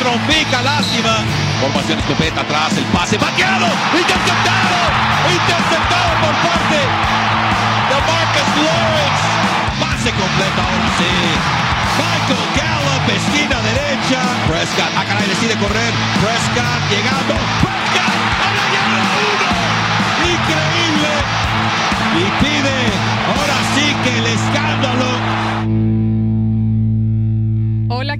trompica, lástima. Formación escopeta atrás, el pase bateado, interceptado, interceptado por parte de Marcus Lawrence. Pase completo ahora sí. Michael Gallup, esquina derecha. Prescott, a caray, decide correr. Prescott llegando. Prescott a la uno. Increíble. Y pide ahora sí que el escándalo.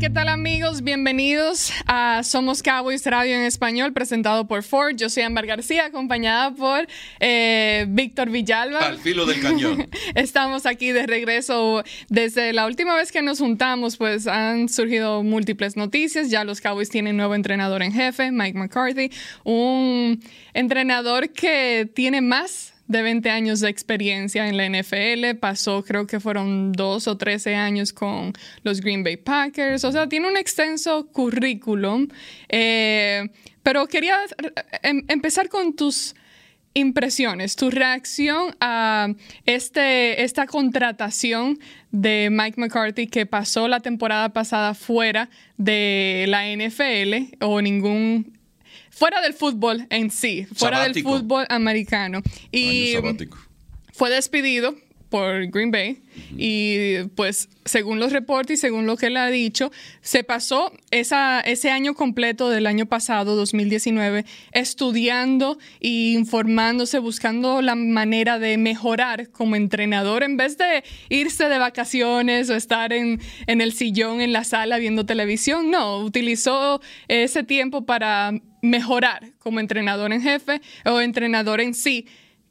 ¿Qué tal amigos? Bienvenidos a Somos Cowboys Radio en Español, presentado por Ford. Yo soy Ámbar García, acompañada por eh, Víctor Villalba. Al filo del cañón. Estamos aquí de regreso. Desde la última vez que nos juntamos, pues han surgido múltiples noticias. Ya los Cowboys tienen nuevo entrenador en jefe, Mike McCarthy, un entrenador que tiene más de 20 años de experiencia en la NFL. Pasó, creo que fueron dos o 13 años con los Green Bay Packers. O sea, tiene un extenso currículum. Eh, pero quería em, empezar con tus impresiones, tu reacción a este, esta contratación de Mike McCarthy que pasó la temporada pasada fuera de la NFL o ningún fuera del fútbol en sí, fuera del fútbol americano. Y fue despedido por Green Bay. Y pues según los reportes y según lo que él ha dicho, se pasó esa, ese año completo del año pasado, 2019, estudiando e informándose, buscando la manera de mejorar como entrenador. En vez de irse de vacaciones o estar en, en el sillón en la sala viendo televisión, no, utilizó ese tiempo para mejorar como entrenador en jefe o entrenador en sí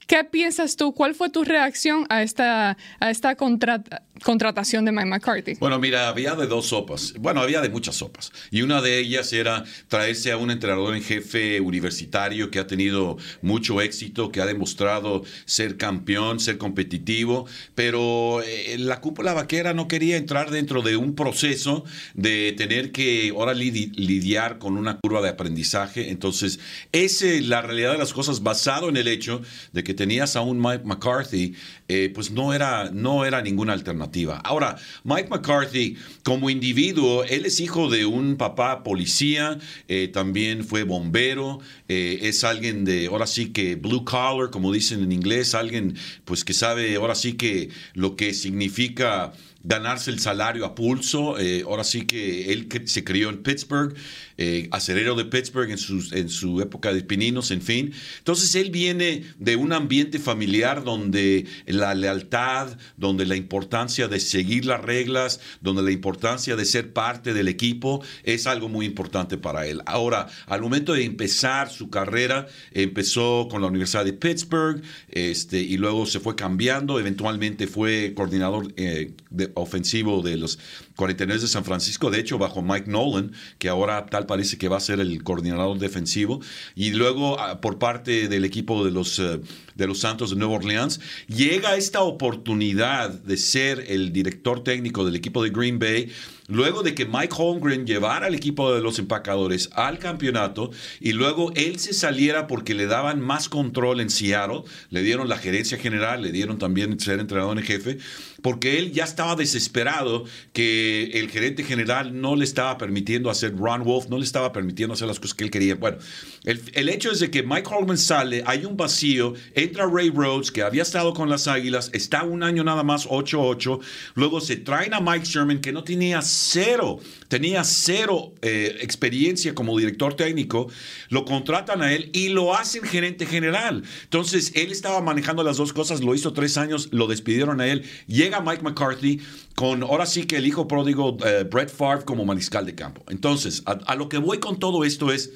¿Qué piensas tú? ¿Cuál fue tu reacción a esta, a esta contratación de Mike McCarthy? Bueno, mira, había de dos sopas. Bueno, había de muchas sopas. Y una de ellas era traerse a un entrenador en jefe universitario que ha tenido mucho éxito, que ha demostrado ser campeón, ser competitivo, pero eh, la cúpula vaquera no quería entrar dentro de un proceso de tener que ahora lidiar con una curva de aprendizaje. Entonces, esa es la realidad de las cosas basado en el hecho de que tenías a un Mike McCarthy, eh, pues no era, no era ninguna alternativa. Ahora, Mike McCarthy, como individuo, él es hijo de un papá policía, eh, también fue bombero, eh, es alguien de, ahora sí que blue collar, como dicen en inglés, alguien pues que sabe ahora sí que lo que significa ganarse el salario a pulso. Eh, ahora sí que él se crió en Pittsburgh, eh, acerero de Pittsburgh en, en su época de pininos, en fin. Entonces él viene de un ambiente familiar donde la lealtad, donde la importancia de seguir las reglas, donde la importancia de ser parte del equipo es algo muy importante para él. Ahora, al momento de empezar su carrera, empezó con la Universidad de Pittsburgh este, y luego se fue cambiando, eventualmente fue coordinador eh, de ofensivo de los 49 de San Francisco, de hecho bajo Mike Nolan, que ahora tal parece que va a ser el coordinador defensivo, y luego ah, por parte del equipo de los, eh, de los Santos de Nueva Orleans, llega esta oportunidad de ser el director técnico del equipo de Green Bay luego de que Mike Holmgren llevara al equipo de los empacadores al campeonato y luego él se saliera porque le daban más control en Seattle, le dieron la gerencia general, le dieron también ser entrenador en jefe, porque él ya estaba desesperado que el gerente general no le estaba permitiendo hacer Ron Wolf, no le estaba permitiendo hacer las cosas que él quería. Bueno, el, hecho es de que Mike Holman sale, hay un vacío, entra Ray Rhodes, que había estado con las Águilas, está un año nada más, 8-8, luego se traen a Mike Sherman, que no tenía cero, tenía cero eh, experiencia como director técnico, lo contratan a él y lo hacen gerente general. Entonces, él estaba manejando las dos cosas, lo hizo tres años, lo despidieron a él, llega Mike McCarthy con ahora sí que el hijo pródigo eh, Brett Favre como mariscal de campo. Entonces, a lo que voy con todo esto es...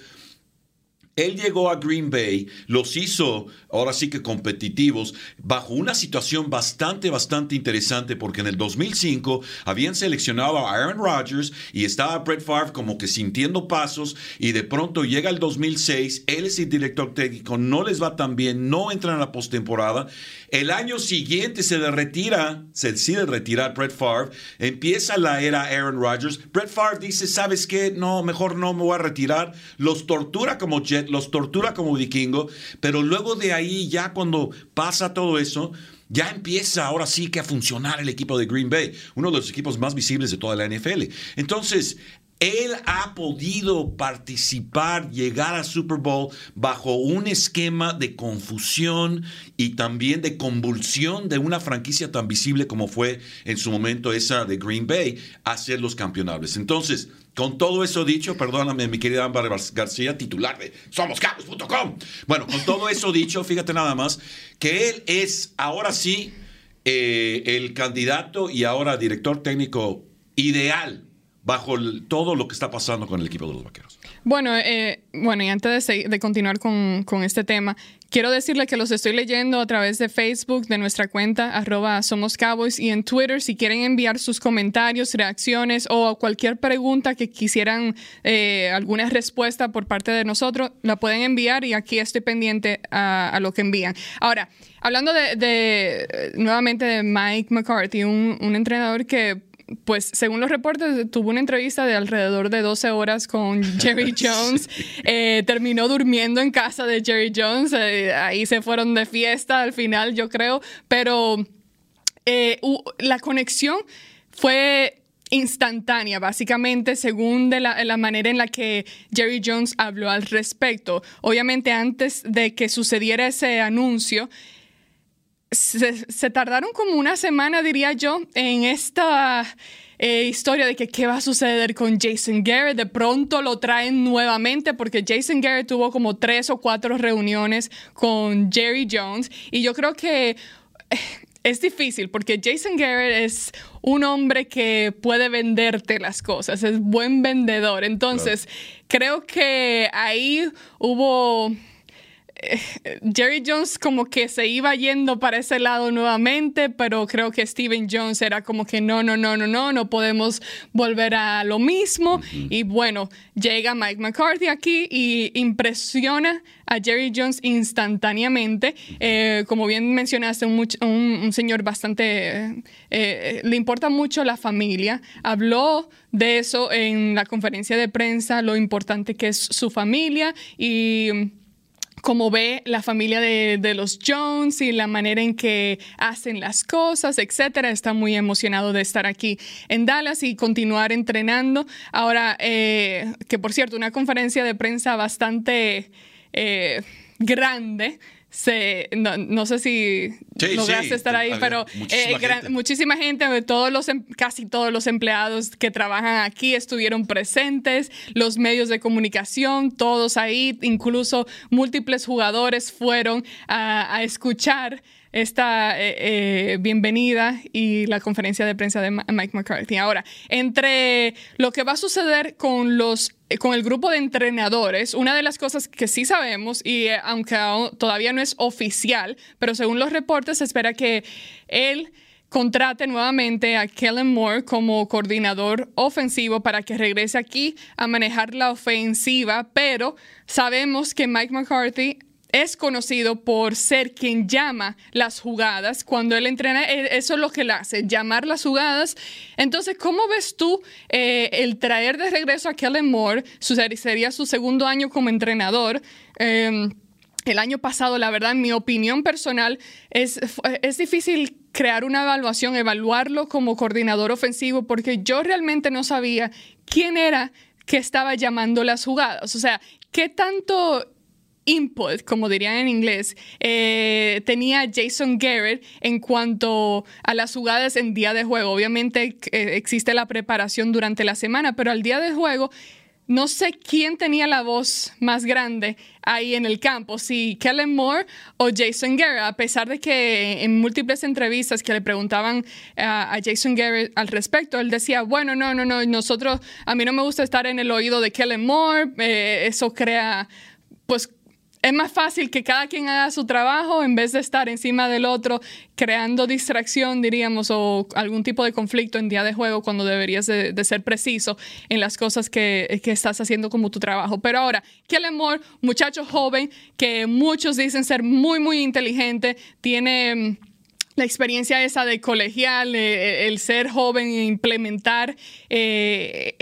Él llegó a Green Bay, los hizo ahora sí que competitivos, bajo una situación bastante, bastante interesante, porque en el 2005 habían seleccionado a Aaron Rodgers y estaba Brett Favre como que sintiendo pasos, y de pronto llega el 2006, él es el director técnico, no les va tan bien, no entran a la postemporada. El año siguiente se le retira, se decide retirar Brett Favre, empieza la era Aaron Rodgers. Brett Favre dice: ¿Sabes qué? No, mejor no me voy a retirar. Los tortura como Jet los tortura como vikingo, pero luego de ahí ya cuando pasa todo eso, ya empieza ahora sí que a funcionar el equipo de Green Bay, uno de los equipos más visibles de toda la NFL. Entonces, Él ha podido participar, llegar a Super Bowl bajo un esquema de confusión y también de convulsión de una franquicia tan visible como fue en su momento esa de Green Bay, a ser los campeonables. Entonces, con todo eso dicho, perdóname, mi querida Ámbar García, titular de somoscapos.com. Bueno, con todo eso dicho, fíjate nada más, que él es ahora sí eh, el candidato y ahora director técnico ideal bajo todo lo que está pasando con el equipo de los vaqueros. Bueno, eh, bueno, y antes de, continuar con, este tema, quiero decirle que los estoy leyendo a través de Facebook, de nuestra cuenta, arroba Somos Cowboys, y en Twitter, si quieren enviar sus comentarios, reacciones o cualquier pregunta que quisieran eh, alguna respuesta por parte de nosotros, la pueden enviar y aquí estoy pendiente a, lo que envían. Ahora, hablando de, nuevamente de Mike McCarthy, un, un entrenador que pues según los reportes, tuvo una entrevista de alrededor de 12 horas con Jerry Jones. Eh, terminó durmiendo en casa de Jerry Jones. Eh, ahí se fueron de fiesta al final, yo creo. Pero eh, la conexión fue instantánea, básicamente, según de la, manera en la que Jerry Jones habló al respecto. Obviamente, antes de que sucediera ese anuncio, se, tardaron como una semana, diría yo, en esta eh, historia de que qué va a suceder con Jason Garrett. De pronto lo traen nuevamente porque Jason Garrett tuvo como tres o cuatro reuniones con Jerry Jones y yo creo que eh, es difícil porque Jason Garrett es un hombre que puede venderte las cosas, es buen vendedor. Entonces, creo que ahí hubo Jerry Jones como que se iba yendo para ese lado nuevamente, pero creo que Steven Jones era como que no, no, no, no, no, no podemos volver a lo mismo. Y bueno, llega Mike McCarthy aquí y impresiona a Jerry Jones instantáneamente. Eh, como bien mencionaste, un, señor bastante, eh, le importa mucho la familia. Habló de eso en la conferencia de prensa, lo importante que es su familia y como ve la familia de, los Jones y la manera en que hacen las cosas, etcétera. Está muy emocionado de estar aquí en Dallas y continuar entrenando. Ahora, eh, que por cierto, una conferencia de prensa bastante eh, grande no, sé si lograste estar ahí, pero muchísima, eh, gente. muchísima gente, todos los, em, casi todos los empleados que trabajan aquí estuvieron presentes, los medios de comunicación, todos ahí, incluso múltiples jugadores fueron a, a escuchar esta eh, eh, bienvenida y la conferencia de prensa de Mike McCarthy. Ahora, entre lo que va a suceder con los eh, con el grupo de entrenadores, una de las cosas que sí sabemos, y aunque todavía no es oficial, pero según los reportes se espera que él contrate nuevamente a Kellen Moore como coordinador ofensivo para que regrese aquí a manejar la ofensiva, pero sabemos que Mike McCarthy es conocido por ser quien llama las jugadas. Cuando él entrena, eso es lo que él hace, llamar las jugadas. Entonces, ¿cómo ves tú eh, el traer de regreso a Kellen Moore? sería su segundo año como entrenador. Em, el año pasado, la verdad, en mi opinión personal, es, es difícil crear una evaluación, evaluarlo como coordinador ofensivo, porque yo realmente no sabía quién era que estaba llamando las jugadas. O sea, qué tanto input, como dirían en inglés, eh, tenía Jason Garrett en cuanto a las jugadas en día de juego. Obviamente eh, existe la preparación durante la semana, pero al día de juego no sé quién tenía la voz más grande ahí en el campo, si Kellen Moore o Jason Garrett, a pesar de que en múltiples entrevistas que le preguntaban a, Jason Garrett al respecto, él decía, bueno, no, no, no, nosotros, a mí no me gusta estar en el oído de Kellen Moore, eh, eso crea, pues es más fácil que cada quien haga su trabajo en vez de estar encima del otro creando distracción, diríamos, o algún tipo de conflicto en día de juego cuando deberías de, ser preciso en las cosas que, estás haciendo como tu trabajo. Pero ahora, Kellen Moore, muchacho joven que muchos dicen ser muy, muy inteligente, tiene mm, la experiencia esa de colegial, eh, el ser joven e implementar... Eh,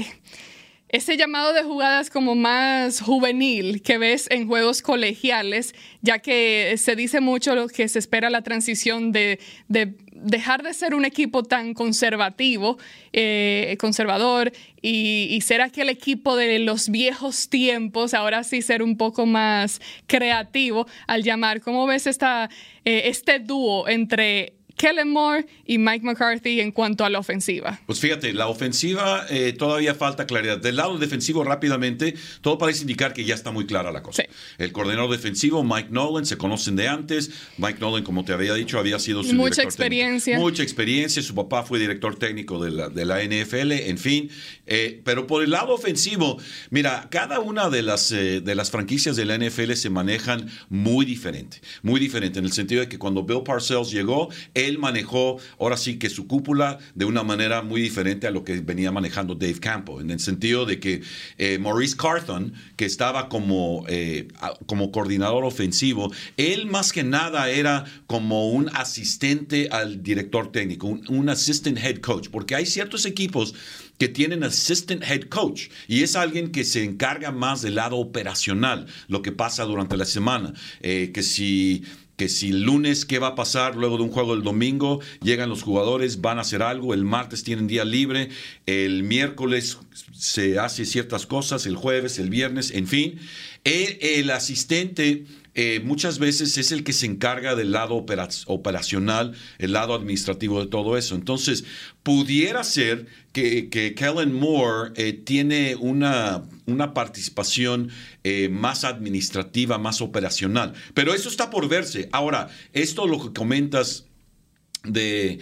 ese llamado de jugadas como más juvenil que ves en juegos colegiales, ya que se dice mucho lo que se espera la transición de, dejar de ser un equipo tan conservativo, eh, conservador, y, ser aquel equipo de los viejos tiempos, ahora sí ser un poco más creativo al llamar. ¿Cómo ves esta, eh, este dúo entre Kellen Moore y Mike McCarthy en cuanto a la ofensiva? Pues fíjate, la ofensiva eh, todavía falta claridad. Del lado defensivo, rápidamente, todo parece indicar que ya está muy clara la cosa. El coordinador defensivo, Mike Nolan, se conocen de antes. Mike Nolan, como te había dicho, había sido su Mucha experiencia. Mucha experiencia. Su papá fue director técnico de la, de la NFL, en fin. Eh, pero por el lado ofensivo, mira, cada una de las, eh, de las franquicias de la NFL se manejan muy diferente. Muy diferente, en el sentido de que cuando Bill Parcells llegó, él él manejó ahora sí que su cúpula de una manera muy diferente a lo que venía manejando Dave Campo, en el sentido de que eh, Maurice Carthon, que estaba como, eh, como coordinador ofensivo, él más que nada era como un asistente al director técnico, un, assistant head coach, porque hay ciertos equipos que tienen assistant head coach y es alguien que se encarga más del lado operacional, lo que pasa durante la semana, eh, que si que si el lunes, ¿qué va a pasar luego de un juego el domingo? Llegan los jugadores, van a hacer algo, el martes tienen día libre, el miércoles se hace ciertas cosas, el jueves, el viernes, en fin. el asistente eh, muchas veces es el que se encarga del lado operacional, el lado administrativo de todo eso. Entonces, pudiera ser que, Kellen Moore eh, tiene una, una participación eh, más administrativa, más operacional. Pero eso está por verse. Ahora, esto lo que comentas de,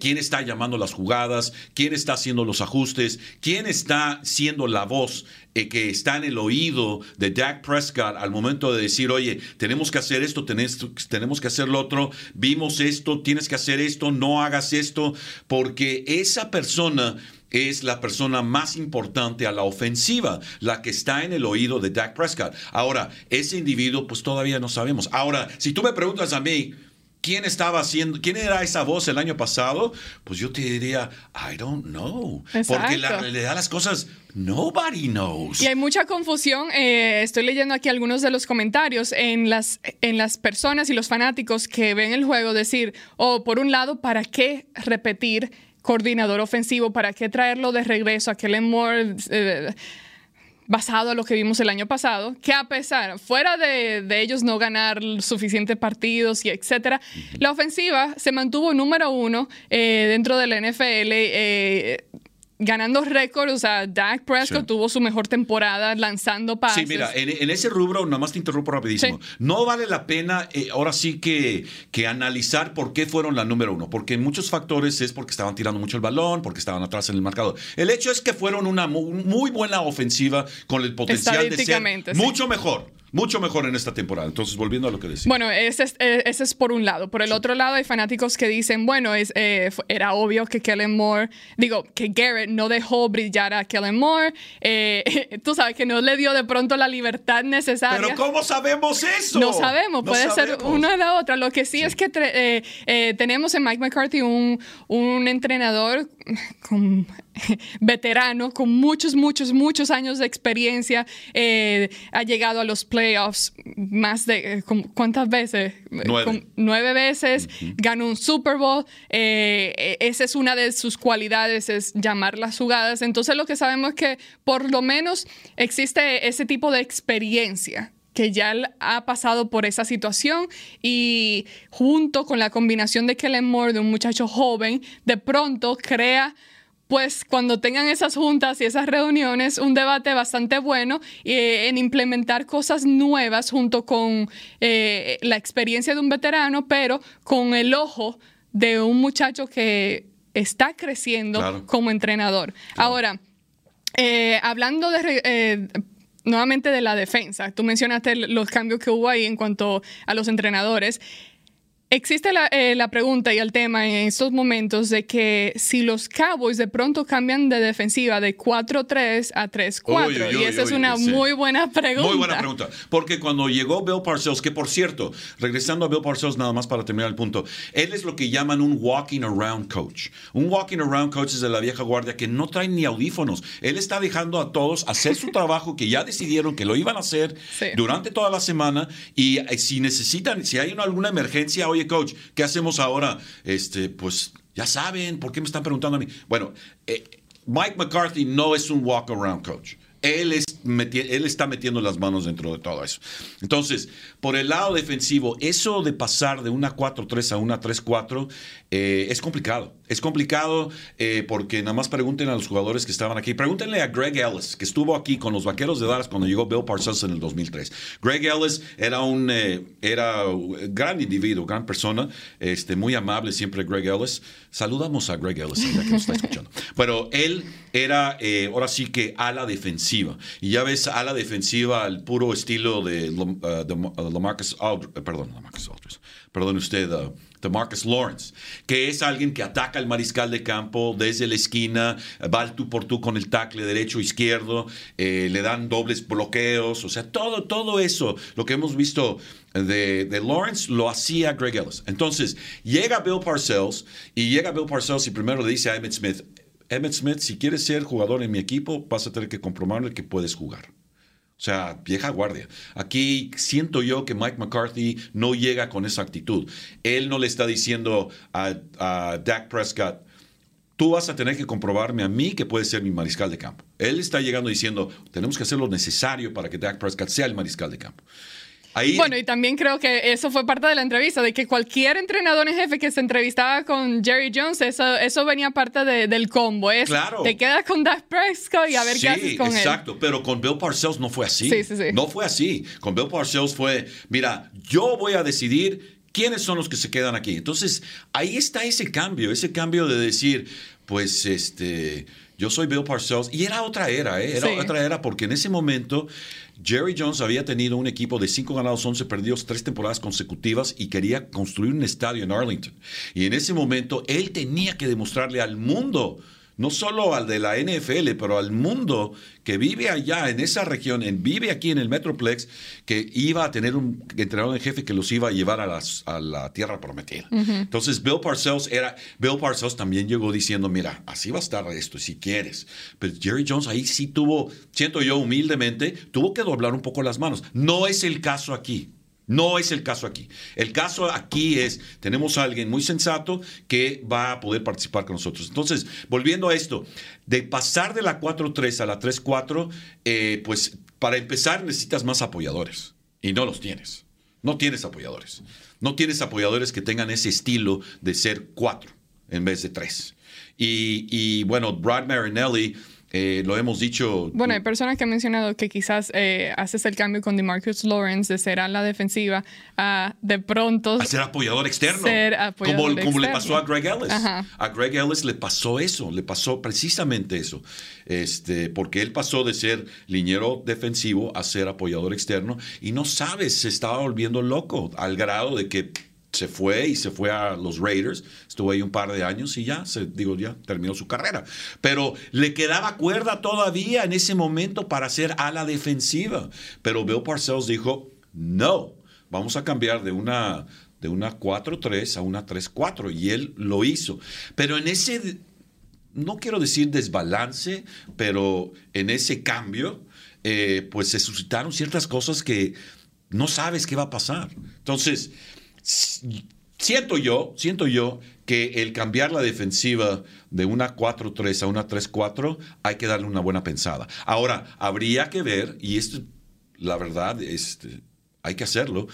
quién está llamando las jugadas, quién está haciendo los ajustes, quién está siendo la voz eh, que está en el oído de Dak Prescott al momento de decir, oye, tenemos que hacer esto, tenemos que hacer lo otro, vimos esto, tienes que hacer esto, no hagas esto, porque esa persona es la persona más importante a la ofensiva, la que está en el oído de Dak Prescott. Ahora, ese individuo, pues todavía no sabemos. Ahora, si tú me preguntas a mí, quién estaba haciendo, quién era esa voz el año pasado, pues yo te diría, I don't know. Porque la realidad las cosas, nobody knows. Y hay mucha confusión. Eh, estoy leyendo aquí algunos de los comentarios en las, en las personas y los fanáticos que ven el juego decir, oh, por un lado, ¿para qué repetir coordinador ofensivo? ¿Para qué traerlo de regreso a Kellen Moore? Eh, basado en lo que vimos el año pasado, que a pesar, fuera de, ellos no ganar suficientes partidos y etcétera, la ofensiva se mantuvo número uno eh, dentro de la NFL. Eh, ganando récords, o sea, Dak Prescott tuvo su mejor temporada lanzando pases. Sí, mira, en, ese rubro, nada más te interrumpo rapidísimo, no vale la pena eh, ahora sí que, que analizar por qué fueron la número uno, porque en muchos factores es porque estaban tirando mucho el balón, porque estaban atrás en el marcador. El hecho es que fueron una muy, buena ofensiva con el potencial de ser mucho mejor mucho mejor en esta temporada. Entonces, volviendo a lo que decía. Bueno, ese es, eh, ese es por un lado. Por el otro lado, hay fanáticos que dicen, bueno, es, eh, era obvio que Kellen Moore, digo, que Garrett no dejó brillar a Kellen Moore. Eh, tú sabes que no le dio de pronto la libertad necesaria. Pero ¿cómo sabemos eso? No sabemos, puede ser una de la otra. Lo que sí, es que tenemos en Mike McCarthy un, un entrenador con veterano, con muchos, muchos, muchos años de experiencia, eh, ha llegado a los playoffs más de, eh, ¿cuántas veces? Nueve, veces, ganó un Super Bowl, eh, esa es una de sus cualidades, es llamar las jugadas. Entonces lo que sabemos es que por lo menos existe ese tipo de experiencia que ya ha pasado por esa situación y junto con la combinación de Kellen Moore, de un muchacho joven, de pronto crea pues cuando tengan esas juntas y esas reuniones, un debate bastante bueno eh, en implementar cosas nuevas junto con eh, la experiencia de un veterano, pero con el ojo de un muchacho que está creciendo como entrenador. Ahora, eh, hablando de... nuevamente de la defensa, tú mencionaste los cambios que hubo ahí en cuanto a los entrenadores. Existe la, eh, la, pregunta y el tema en estos momentos de que si los Cowboys de pronto cambian de defensiva de 4-3 a 3-4. Y esa es una muy buena pregunta. Muy buena pregunta. Porque cuando llegó Bill Parcells, que por cierto, regresando a Bill Parcells nada más para terminar el punto, él es lo que llaman un walking around coach. Un walking around coach es de la vieja guardia que no trae ni audífonos. Él está dejando a todos hacer su trabajo que ya decidieron que lo iban a hacer sí. durante toda la semana y eh, si necesitan, si hay una, alguna emergencia, oye, coach, ¿qué hacemos ahora? Este, pues ya saben, ¿por qué me están preguntando a mí? Bueno, eh, Mike McCarthy no es un walk around coach. Él, es él, está metiendo las manos dentro de todo eso. Entonces, por el lado defensivo, eso de pasar de una 4-3 a una 3-4 eh, es complicado. Es complicado eh, porque nada más pregunten a los jugadores que estaban aquí. Pregúntenle a Greg Ellis, que estuvo aquí con los Vaqueros de Dallas cuando llegó Bill Parcells en el 2003. Greg Ellis era un eh, era gran individuo, gran persona, este, muy amable siempre Greg Ellis. Saludamos a Greg Ellis, ya que nos está escuchando. Pero él era, ahora sí que a la defensiva. Y ya ves a la defensiva al puro estilo de, uh, de uh, Aldridge, perdón, Lamarcus Aldridge, perdón usted, uh, de Marcus Lawrence, que es alguien que ataca al mariscal de campo desde la esquina, va al tú por tú con el tackle derecho izquierdo, eh, le dan dobles bloqueos, o sea, todo, todo eso, lo que hemos visto de, de, Lawrence lo hacía Greg Ellis. Entonces, llega Bill Parcells y llega Bill Parcells y primero le dice a Emmett Smith, Emmett Smith, si quieres ser jugador en mi equipo, vas a tener que comprobarle que puedes jugar. O sea, vieja guardia. Aquí siento yo que Mike McCarthy no llega con esa actitud. Él no le está diciendo a, a Dak Prescott, tú vas a tener que comprobarme a mí que puedes ser mi mariscal de campo. Él está llegando diciendo, tenemos que hacer lo necesario para que Dak Prescott sea el mariscal de campo bueno, y también creo que eso fue parte de la entrevista, de que cualquier entrenador en jefe que se entrevistaba con Jerry Jones, eso, eso venía parte del combo. Es, claro. Te quedas con Dak Prescott y a ver qué haces con él. Exacto, pero con Bill Parcells no fue así. Sí, sí, sí. No fue así. Con Bill Parcells fue, mira, yo voy a decidir quiénes son los que se quedan aquí. Entonces, ahí está ese cambio, ese cambio de decir, pues, este yo soy Bill Parcells y era otra era, ¿eh? era otra era porque en ese momento Jerry Jones había tenido un equipo de 5 ganados, 11 perdidos, tres temporadas consecutivas y quería construir un estadio en Arlington. Y en ese momento él tenía que demostrarle al mundo no solo al de la NFL, pero al mundo que vive allá en esa región, en, vive aquí en el Metroplex, que iba a tener un entrenador en jefe que los iba a llevar a, a la tierra prometida. Entonces, Bill Parcells era, Bill Parcells también llegó diciendo, mira, así va a estar esto, si quieres. Pero Jerry Jones ahí sí tuvo, siento yo humildemente, tuvo que doblar un poco las manos. No es el caso aquí. No es el caso aquí. El caso aquí es, tenemos a alguien muy sensato que va a poder participar con nosotros. Entonces, volviendo a esto, de pasar de la 4-3 a la 3-4, eh, pues para empezar necesitas más apoyadores y no los tienes. No tienes apoyadores. No tienes apoyadores que tengan ese estilo de ser 4 en vez de 3. Y, y bueno, Brad Marinelli eh, lo hemos dicho. Bueno, hay personas que han mencionado que quizás eh, haces el cambio con DeMarcus Lawrence de ser a la defensiva a de pronto. A ser apoyador externo. como, como le pasó a Greg Ellis. A Greg Ellis le pasó eso, le pasó precisamente eso. Este, porque él pasó de ser liñero defensivo a ser apoyador externo y no sabes, se estaba volviendo loco al grado de que se fue y se fue a los Raiders, estuvo ahí un par de años y ya, se, digo, ya terminó su carrera. Pero le quedaba cuerda todavía en ese momento para ser a la defensiva. Pero Bill Parcells dijo, no, vamos a cambiar de una, de una 4-3 a una 3-4 y él lo hizo. Pero en ese, no quiero decir desbalance, pero en ese cambio, eh, pues se suscitaron ciertas cosas que no sabes qué va a pasar. Entonces, siento yo, siento yo que el cambiar la defensiva de una 4-3 a una 3-4 hay que darle una buena pensada. Ahora, habría que ver, y esto, la verdad, este, hay que hacerlo,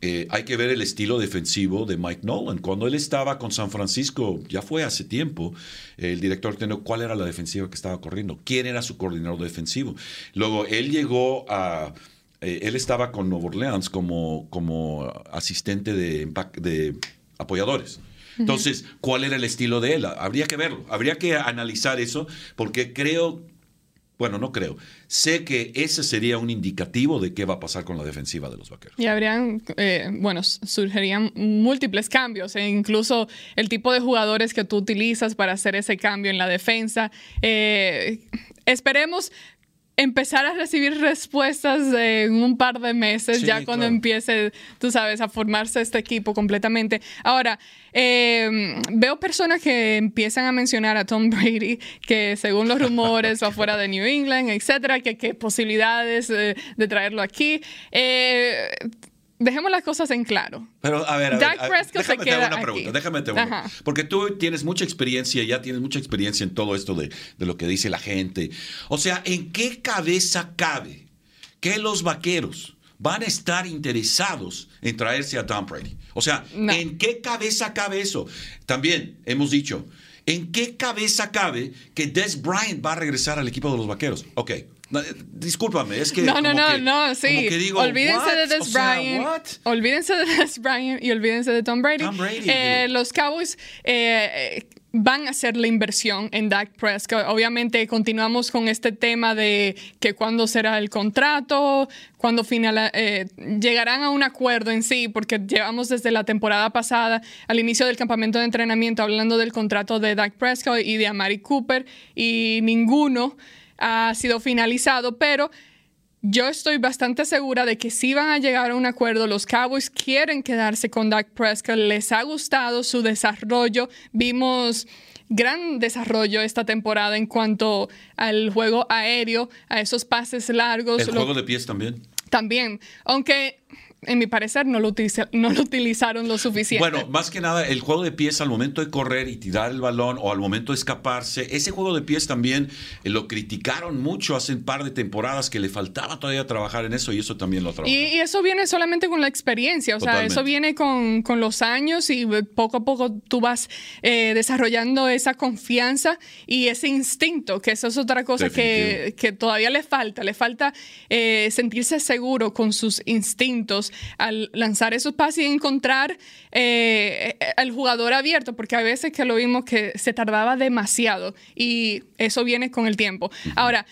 eh, hay que ver el estilo defensivo de Mike Nolan. Cuando él estaba con San Francisco, ya fue hace tiempo, el director tenía cuál era la defensiva que estaba corriendo, quién era su coordinador defensivo. Luego, él llegó a eh, él estaba con Nueva Orleans como, como asistente de, de apoyadores. Entonces, ¿cuál era el estilo de él? Habría que verlo, habría que analizar eso, porque creo, bueno, no creo, sé que ese sería un indicativo de qué va a pasar con la defensiva de los vaqueros. Y habrían, eh, bueno, surgirían múltiples cambios, e incluso el tipo de jugadores que tú utilizas para hacer ese cambio en la defensa. Eh, esperemos empezar a recibir respuestas en un par de meses, ya cuando empiece, tú sabes, a formarse este equipo completamente. Ahora, em, veo personas que empiezan a mencionar a Tom Brady, que según los rumores va fuera de New England, etcétera, que qué posibilidades de, de traerlo aquí. Eh, dejemos las cosas en claro. Pero a ver, a ver, déjame te una pregunta, déjame te una. Porque tú tienes mucha experiencia, ya tienes mucha experiencia en todo esto de, de, lo que dice la gente. O sea, ¿en qué cabeza cabe que los vaqueros van a estar interesados en traerse a Tom Brady? O sea, ¿en qué cabeza cabe eso? También hemos dicho, ¿en qué cabeza cabe que Des Bryant va a regresar al equipo de los vaqueros? Ok, discúlpame, es que. No, no, no, no, sí. olvídense de Des Bryant. olvídense de Des Bryant y olvídense de Tom Brady. Eh, los Cowboys. Eh, van a hacer la inversión en Dak Prescott. Obviamente continuamos con este tema de que cuándo será el contrato, cuándo final, eh, llegarán a un acuerdo en sí, porque llevamos desde la temporada pasada al inicio del campamento de entrenamiento hablando del contrato de Dak Prescott y de Amari Cooper y ninguno ha sido finalizado, pero yo estoy bastante segura de que sí van a llegar a un acuerdo. Los Cowboys quieren quedarse con Dak Prescott, les ha gustado su desarrollo. Vimos gran desarrollo esta temporada en cuanto al juego aéreo, a esos pases largos. El juego de pies también. También, aunque en mi parecer, no lo, no lo utilizaron lo suficiente. Bueno, más que nada, el juego de pies al momento de correr y tirar el balón o al momento de escaparse, ese juego de pies también eh, lo criticaron mucho hace un par de temporadas que le faltaba todavía trabajar en eso y eso también lo trabajó. Y, eso viene solamente con la experiencia, o sea, eso viene con, con, los años y poco a poco tú vas eh, desarrollando esa confianza y ese instinto, que eso es otra cosa que, que, todavía le falta, le falta eh, sentirse seguro con sus instintos al lanzar esos pases y encontrar eh, al jugador abierto, porque a veces que lo vimos que se tardaba demasiado y eso viene con el tiempo. Ahora,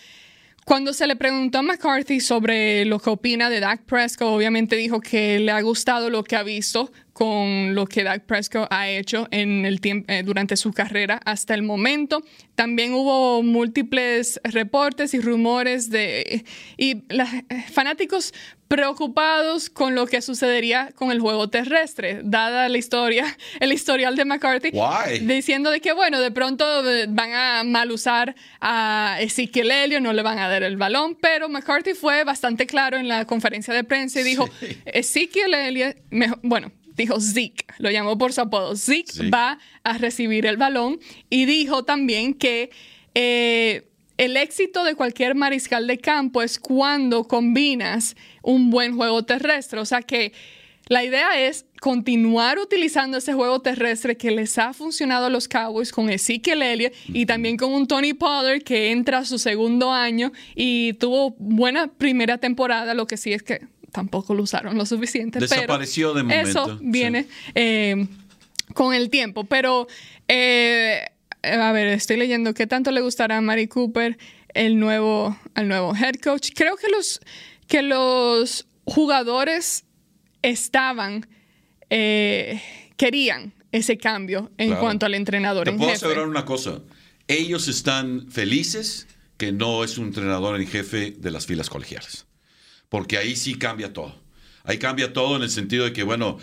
cuando se le preguntó a McCarthy sobre lo que opina de Dak Prescott, obviamente dijo que le ha gustado lo que ha visto con lo que Dak Prescott ha hecho en el tiempo, eh, durante su carrera hasta el momento. También hubo múltiples reportes y rumores de y los fanáticos preocupados con lo que sucedería con el juego terrestre, dada la historia, el historial de McCarthy, diciendo de que bueno, de pronto eh, van a mal usar a Ezekiel Elliott, no le van a dar el balón, pero McCarthy fue bastante claro en la conferencia de prensa y dijo, Ezekiel Elliott, bueno, dijo Zeke, lo llamó por su apodo, Zeke va a recibir el balón y dijo también que eh, el éxito de cualquier mariscal de campo es cuando combinas un buen juego terrestre, o sea que la idea es continuar utilizando ese juego terrestre que les ha funcionado a los Cowboys con Ezekiel Elliott y también con un Tony Pollard que entra a su segundo año y tuvo buena primera temporada, lo que sí es que tampoco lo usaron lo suficiente. Desapareció de momento. Eso viene eh, con el tiempo. Pero, eh, a ver, estoy leyendo qué tanto le gustará a Mari Cooper el nuevo, al nuevo head coach. Creo que los, que los jugadores estaban, eh, querían ese cambio en cuanto al entrenador. Te puedo asegurar una cosa. Ellos están felices que no es un entrenador en jefe de las filas colegiales porque ahí sí cambia todo. Ahí cambia todo en el sentido de que, bueno,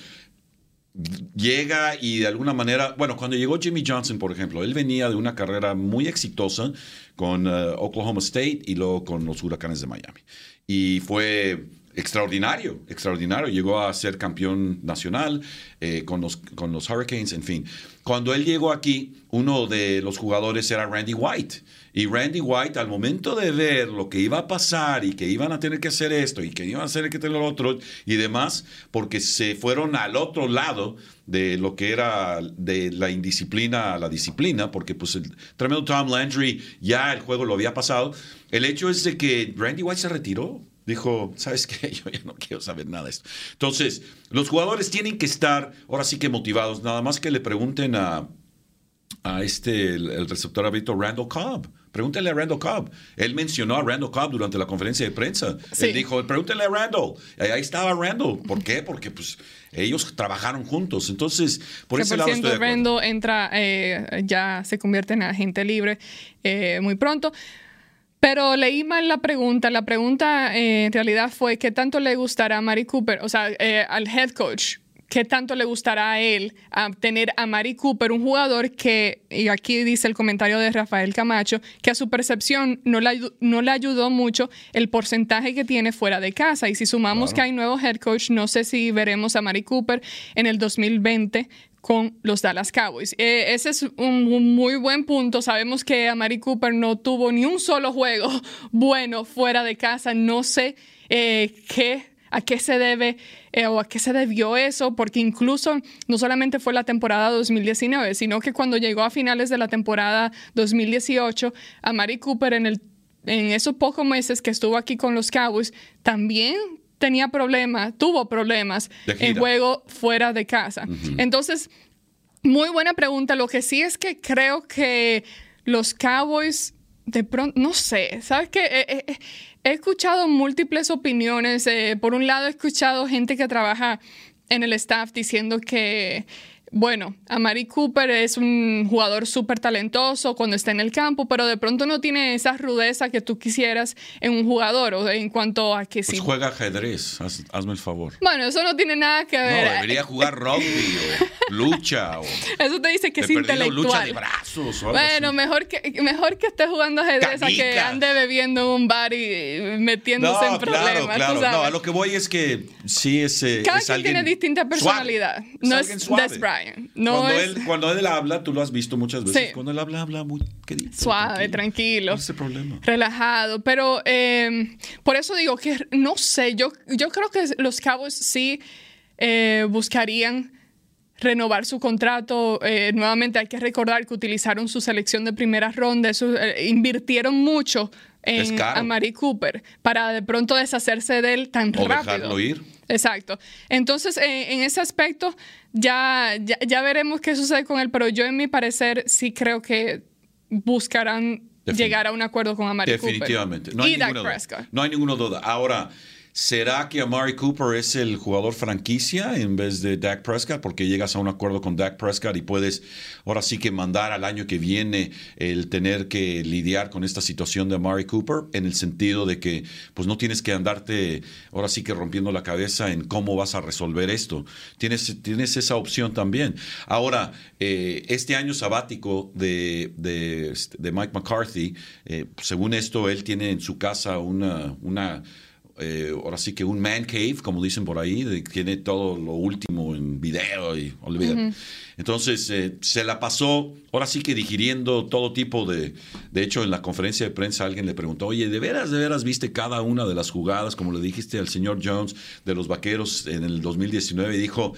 llega y de alguna manera, bueno, cuando llegó Jimmy Johnson, por ejemplo, él venía de una carrera muy exitosa con uh, Oklahoma State y luego con los Huracanes de Miami. Y fue extraordinario, extraordinario. Llegó a ser campeón nacional eh, con, los, con los Hurricanes, en fin. Cuando él llegó aquí, uno de los jugadores era Randy White. Y Randy White, al momento de ver lo que iba a pasar y que iban a tener que hacer esto y que iban a hacer que tener otro y demás, porque se fueron al otro lado de lo que era de la indisciplina a la disciplina, porque pues el tremendo Tom Landry ya el juego lo había pasado. El hecho es de que Randy White se retiró dijo, ¿sabes qué? Yo ya no quiero saber nada de esto. Entonces, los jugadores tienen que estar, ahora sí que motivados, nada más que le pregunten a, a este, el, receptor abierto Randall Cobb. Pregúntale a Randall Cobb. Él mencionó a Randall Cobb durante la conferencia de prensa. Sí. Él dijo, pregúntale a Randall. Ahí estaba Randall. ¿Por qué? Porque pues ellos trabajaron juntos. Entonces, por ese lado estoy de acuerdo. Randall entra, eh, ya se convierte en agente libre eh, muy pronto. Pero leí mal la pregunta. La pregunta eh, en realidad fue qué tanto le gustará a Mari Cooper, o sea, eh, al head coach. ¿Qué tanto le gustará a él a tener a Mari Cooper, un jugador que, y aquí dice el comentario de Rafael Camacho, que a su percepción no le, no le ayudó mucho el porcentaje que tiene fuera de casa? Y si sumamos que hay nuevo head coach, no sé si veremos a Mari Cooper en el 2020 con los Dallas Cowboys. Eh, ese es un, muy buen punto. Sabemos que Amari Cooper no tuvo ni un solo juego bueno fuera de casa. No sé eh, qué, a qué se debe eh, o a qué se debió eso, porque incluso no solamente fue la temporada 2019, sino que cuando llegó a finales de la temporada 2018, Amari Cooper en el en esos pocos meses que estuvo aquí con los Cowboys, también tenía problemas, tuvo problemas en juego fuera de casa. Entonces, muy buena pregunta. Lo que sí es que creo que los Cowboys, de pronto, no sé, ¿sabes qué? He, he- he escuchado múltiples opiniones. eh, por un lado, he escuchado gente que trabaja en el staff diciendo que, bueno, Amari Cooper es un jugador súper talentoso cuando está en el campo, pero de pronto no tiene esa rudeza que tú quisieras en un jugador o en cuanto a que Pues sí. juega ajedrez, haz- hazme el favor. Bueno, eso no tiene nada que No, ver. debería jugar rugby o lucha o Eso te dice que es perdido lucha de intelectual. brazos o algo Bueno, así. mejor que, mejor que esté jugando ajedrez a que ande bebiendo en un bar y metiéndose en problemas. claro, tú claro. sabes. No, a lo que voy es que sí es. eh, Cada es quien alguien tiene distinta suave. personalidad. No es suave. Des Bryant. No cuando, es él, cuando él habla, tú lo has visto muchas veces. Sí. Cuando él habla, habla muy querido, suave, tranquilo. No es problema. relajado, pero eh, por eso digo que no sé, yo, yo creo que los Cowboys sí eh, buscarían renovar su contrato. Eh, nuevamente hay que recordar que utilizaron su selección de primera ronda, eso, eh, invirtieron mucho en caro. Amari Cooper para de pronto deshacerse de él tan O rápido. dejarlo ir. Exacto. Entonces, eh, en ese aspecto, ya, ya, ya veremos qué sucede con él, pero yo en mi parecer sí creo que buscarán llegar a un acuerdo con Amari Cooper. Definitivamente. No hay, y Dak. Prescott. no hay ninguna duda. Ahora, ¿será que Amari Cooper es el jugador franquicia en vez de Dak Prescott? Porque llegas a un acuerdo con Dak Prescott y puedes ahora sí que mandar al año que viene el tener que lidiar con esta situación de Amari Cooper en el sentido de que pues no tienes que andarte ahora sí que rompiendo la cabeza en cómo vas a resolver esto. Tienes, tienes esa opción también. Ahora, eh, este año sabático de, de, Mike McCarthy, eh, según esto, él tiene en su casa una, una eh, ahora sí que un man cave, como dicen por ahí, de- tiene todo lo último en video y olvídate. Entonces, eh, se la pasó, ahora sí que digiriendo todo tipo de... De hecho, en la conferencia de prensa alguien le preguntó, oye, ¿de veras, de veras viste cada una de las jugadas, como le dijiste al señor Jones de los Vaqueros en el 2019? Y dijo...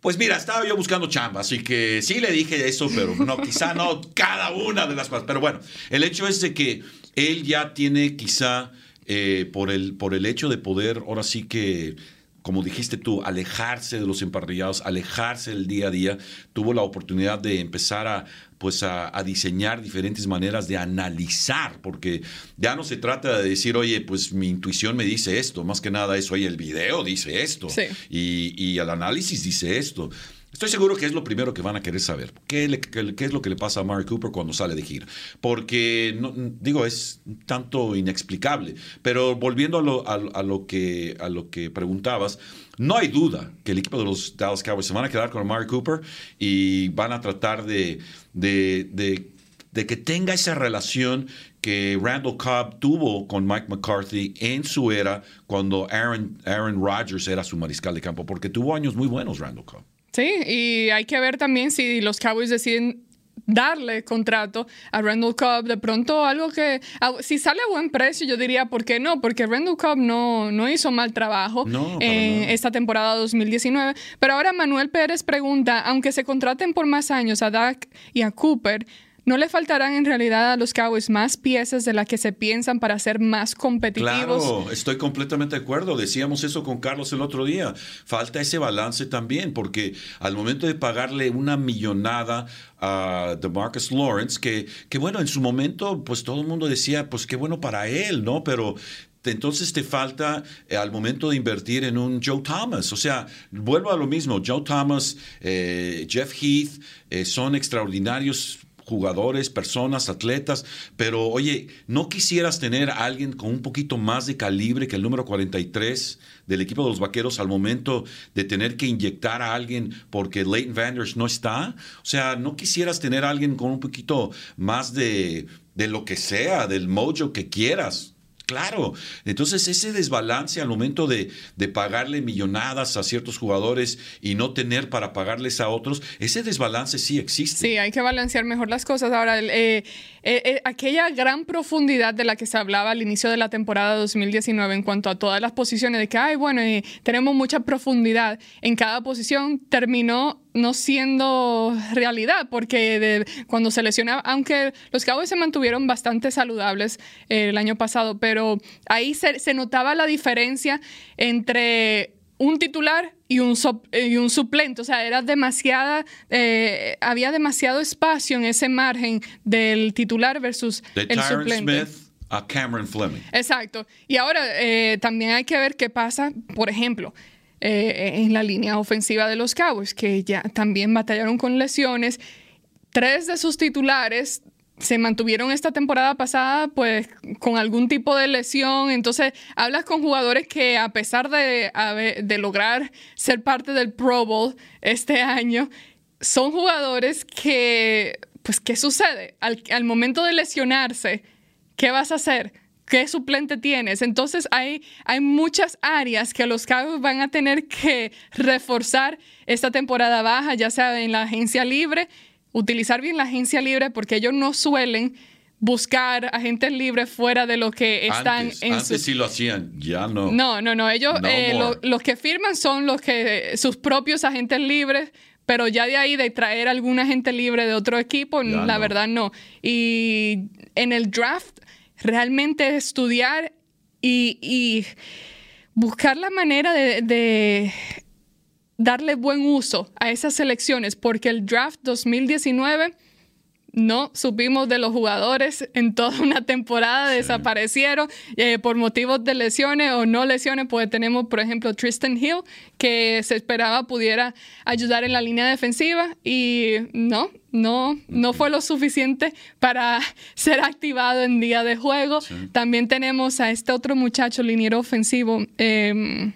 Pues mira, estaba yo buscando chamba, así que sí le dije eso, pero no, quizá no cada una de las cosas. Pero bueno, el hecho es de que él ya tiene quizá eh, por, el, por el hecho de poder, ahora sí que, como dijiste tú, alejarse de los emparrillados, alejarse del día a día, tuvo la oportunidad de empezar a pues a, a diseñar diferentes maneras de analizar, porque ya no se trata de decir, oye, pues mi intuición me dice esto, más que nada es, oye, el video dice esto Sí. y, y el análisis dice esto. Estoy seguro que es lo primero que van a querer saber. ¿Qué, es lo que le pasa a Mari Cooper cuando sale de gira? Porque, no, digo, es tanto inexplicable. Pero volviendo a lo, a, lo que, a lo que preguntabas, no hay duda que el equipo de los Dallas Cowboys se van a quedar con Mari Cooper y van a tratar de, de, de de que tenga esa relación que Randall Cobb tuvo con Mike McCarthy en su era cuando Aaron, Aaron Rodgers era su mariscal de campo, porque tuvo años muy buenos Randall Cobb. Sí, y hay que ver también si los Cowboys deciden darle contrato a Randall Cobb, de pronto algo que, a- si sale a buen precio, yo diría, ¿por qué no? Porque Randall Cobb no, no hizo mal trabajo No, en esta temporada 2019. Pero ahora Manuel Pérez pregunta, aunque se contraten por más años a Dak y a Cooper, no le faltarán en realidad a los Cowboys más piezas de las que se piensan para ser más competitivos. Claro, estoy completamente de acuerdo. Decíamos eso con Carlos el otro día. Falta ese balance también, porque al momento de pagarle una millonada a DeMarcus Lawrence, que, que bueno, en su momento, pues todo el mundo decía, pues qué bueno para él, ¿no? Pero entonces te falta eh, al momento de invertir en un Joe Thomas. O sea, vuelvo a lo mismo, Joe Thomas, eh, Jeff Heath, eh, son extraordinarios jugadores, personas, atletas, pero oye, ¿no quisieras tener alguien con un poquito más de calibre que el número 43 del equipo de los Vaqueros al momento de tener que inyectar a alguien porque Leighton Vanders no está? O sea, ¿no quisieras tener alguien con un poquito más de, de lo que sea, del mojo que quieras? Claro, entonces ese desbalance al momento de, de, pagarle millonadas a ciertos jugadores y no tener para pagarles a otros, ese desbalance sí existe. Sí, hay que balancear mejor las cosas. Ahora, eh, eh, eh, aquella gran profundidad de la que se hablaba al inicio de la temporada 2019 en cuanto a todas las posiciones, de que, ay, bueno, tenemos mucha profundidad en cada posición, terminó no siendo realidad, porque cuando se lesionaba, aunque los Cowboys se mantuvieron bastante saludables el año pasado, pero ahí se, notaba la diferencia entre un titular y un, y un suplente. O sea, era demasiada, eh, había demasiado espacio en ese margen del titular versus el suplente. Smith a Cameron Fleming. Exacto. Y ahora eh, también hay que ver qué pasa, por ejemplo, eh, en la línea ofensiva de los Cowboys, que ya también batallaron con lesiones. Tres de sus titulares se mantuvieron esta temporada pasada pues con algún tipo de lesión. Entonces hablas con jugadores que a pesar de, de lograr ser parte del Pro Bowl este año, son jugadores que, pues, ¿qué sucede? Al, al momento de lesionarse, ¿qué vas a hacer? ¿Qué suplente tienes? Entonces hay, hay muchas áreas que los Cowboys van a tener que reforzar esta temporada baja, ya sea en la agencia libre, utilizar bien la agencia libre porque ellos no suelen buscar agentes libres fuera de lo que están antes, en antes sí lo hacían, ya no. No, no, no. Ellos, eh, los que firman son los que sus propios agentes libres, pero ya de ahí de traer algún agente libre de otro equipo, la verdad no. Y en el draft realmente estudiar y, buscar la manera de, darle buen uso a esas selecciones, porque el draft 2019 no supimos de los jugadores en toda una temporada, desaparecieron eh, por motivos de lesiones o no lesiones, pues tenemos, por ejemplo, Tristan Hill, que se esperaba pudiera ayudar en la línea defensiva y no, no, no fue lo suficiente para ser activado en día de juego. También tenemos a este otro muchacho, liniero ofensivo, eh,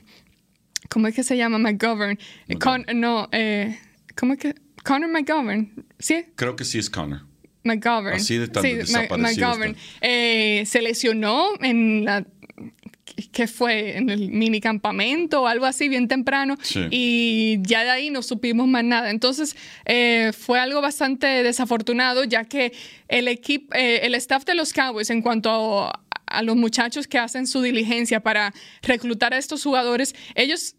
¿cómo es que se llama? McGovern. Con, no, eh, ¿cómo es que? Connor McGovern, ¿sí? Creo que sí es Connor. McGovern. Así de tan sí, McGovern. Eh, se lesionó en la que fue en el mini campamento o algo así bien temprano y ya de ahí no supimos más nada. Entonces eh, fue algo bastante desafortunado ya que el equipo, eh, el staff de los Cowboys en cuanto a, a, los muchachos que hacen su diligencia para reclutar a estos jugadores, ellos